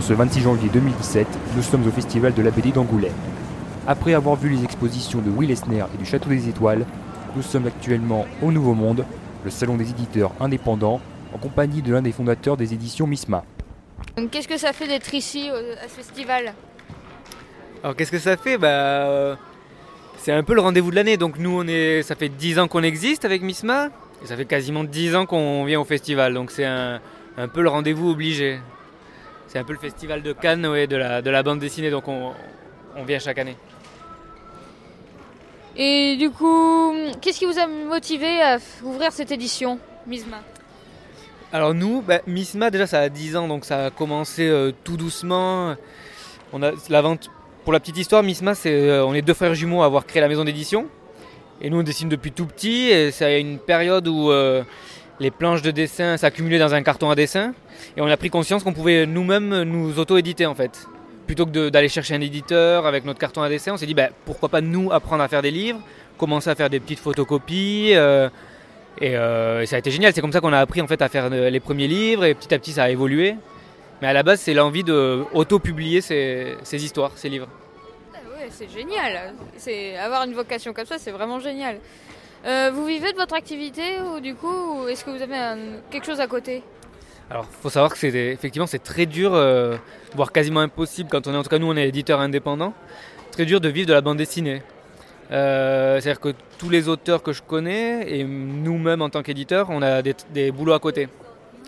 Ce 26 janvier 2017, nous sommes au Festival de la BD d'Angoulême. Après avoir vu les expositions de Will Esner et du Château des Étoiles, nous sommes actuellement au Nouveau Monde, le salon des éditeurs indépendants, en compagnie de l'un des fondateurs des éditions Misma. Qu'est-ce que ça fait d'être ici à ce festival? Alors qu'est-ce que ça fait? Bah, euh, C'est un peu le rendez-vous de l'année. Donc nous, on est, ça fait 10 ans qu'on existe avec Misma. Et ça fait quasiment 10 ans qu'on vient au festival. Donc c'est un, un peu le rendez-vous obligé. C'est un peu le festival de Cannes ouais, de, la, de la bande dessinée. Donc on, on vient chaque année. Et du coup, qu'est-ce qui vous a motivé à ouvrir cette édition, Misma? Alors nous, bah, Misma déjà ça a 10 ans, donc ça a commencé euh, tout doucement. On a la vente. Pour la petite histoire, Misma, c'est euh, on est deux frères jumeaux à avoir créé la maison d'édition. Et nous on dessine depuis tout petit. Et c'est une période où euh, les planches de dessin s'accumulaient dans un carton à dessin. Et on a pris conscience qu'on pouvait nous-mêmes nous auto-éditer en fait. Plutôt que d'aller chercher un éditeur avec notre carton à dessin, on s'est dit bah, pourquoi pas nous apprendre à faire des livres, commencer à faire des petites photocopies. euh, et, euh, et ça a été génial, c'est comme ça qu'on a appris en fait à faire les premiers livres et petit à petit ça a évolué. Mais à la base c'est l'envie de auto-publier ces, ces histoires, ces livres. C'est génial. C'est avoir une vocation comme ça, c'est vraiment génial. Euh, vous vivez de votre activité ou du coup, est-ce que vous avez quelque chose à côté? Alors faut savoir que c'est effectivement c'est très dur, euh, voire quasiment impossible quand on est en tout cas nous on est éditeur indépendant, très dur de vivre de la bande dessinée. Euh, C'est-à-dire que tous les auteurs que je connais et nous-mêmes en tant qu'éditeurs, on a des, boulots à côté,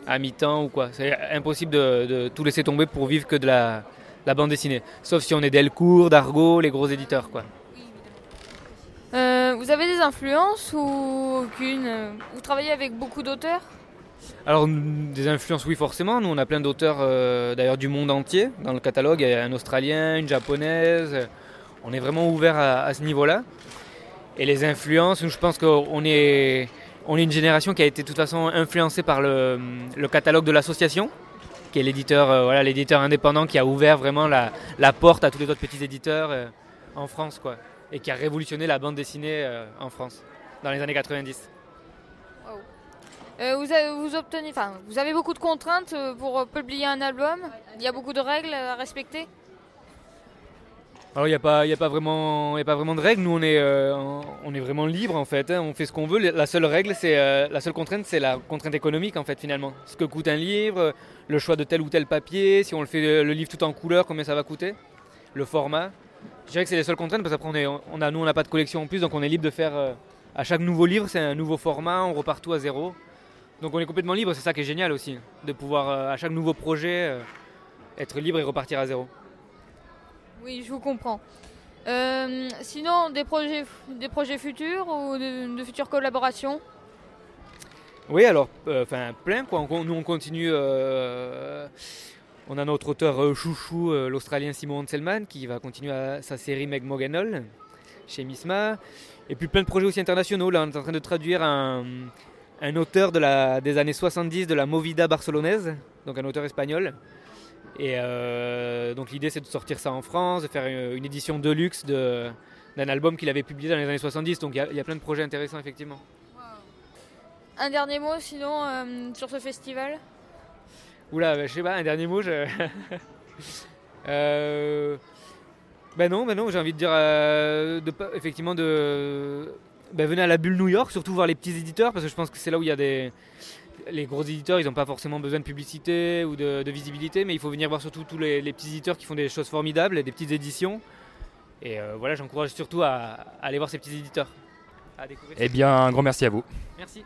à mi-temps ou quoi. C'est impossible de tout laisser tomber pour vivre que de la, la bande dessinée. Sauf si on est Delcourt, Dargaud, les gros éditeurs quoi. Euh, Vous avez des influences ou aucune? Vous travaillez avec beaucoup d'auteurs? Alors des influences oui forcément, nous on a plein d'auteurs euh, d'ailleurs du monde entier dans le catalogue, il y a un australien, une japonaise, on est vraiment ouvert à, à ce niveau-là. Et les influences, je pense qu'on est, on est une génération qui a été de toute façon influencée par le, le catalogue de l'association, qui est l'éditeur euh, voilà, indépendant qui a ouvert vraiment la, porte à tous les autres petits éditeurs euh, en France quoi, et qui a révolutionné la bande dessinée euh, en France dans les années 90. Euh, vous, avez, vous, obtenez, vous avez beaucoup de contraintes pour publier un album? Il y a beaucoup de règles à respecter? Alors il n'y a, pas- a, vraiment- a pas vraiment de règles, nous on est, euh, on est vraiment libre en fait, hein. on fait ce qu'on veut. La seule règle, c'est euh, la seule contrainte, c'est la contrainte économique en fait finalement. Ce que coûte un livre, le choix de tel ou tel papier, si on le fait euh, le livre tout en couleur, combien ça va coûter, le format. Je dirais que c'est les seules contraintes parce qu'après on on nous on n'a pas de collection en plus, donc on est libre de faire à chaque nouveau livre, c'est un nouveau format, on repart tout à zéro. Donc on est complètement libre, c'est ça qui est génial aussi, de pouvoir à chaque nouveau projet être libre et repartir à zéro. Oui, je vous comprends. Euh, sinon, des projets, des projets futurs ou de, futures collaborations? Oui, alors, euh, enfin, plein quoi. On- nous, on continue. euh, on a notre auteur chouchou, l'Australien Simon Hanselman, qui va continuer sa série Meg Moganol chez Misma. Et puis plein de projets aussi internationaux. Là, on est en train de traduire un, un auteur des années 70 de la Movida barcelonaise, donc un auteur espagnol. Et euh, donc l'idée c'est de sortir ça en France, de faire une, une édition de luxe de- d'un album qu'il avait publié dans les années 70. Donc il y a- il y, a plein de projets intéressants effectivement. Un dernier mot sinon euh, sur ce festival? Oula, bah, je sais pas, un dernier mot. Je... euh... Ben non, ben non, j'ai envie de dire, de, effectivement, de, ben venez à la bulle New York, surtout voir les petits éditeurs, parce que je pense que c'est là où il y a des, les gros éditeurs, ils n'ont pas forcément besoin de publicité ou de, de visibilité, mais il faut venir voir surtout tous les, les petits éditeurs qui font des choses formidables, et des petites éditions. Et euh, voilà, j'encourage surtout à, à aller voir ces petits éditeurs. À découvrir. Eh bien, un grand merci à vous. Merci.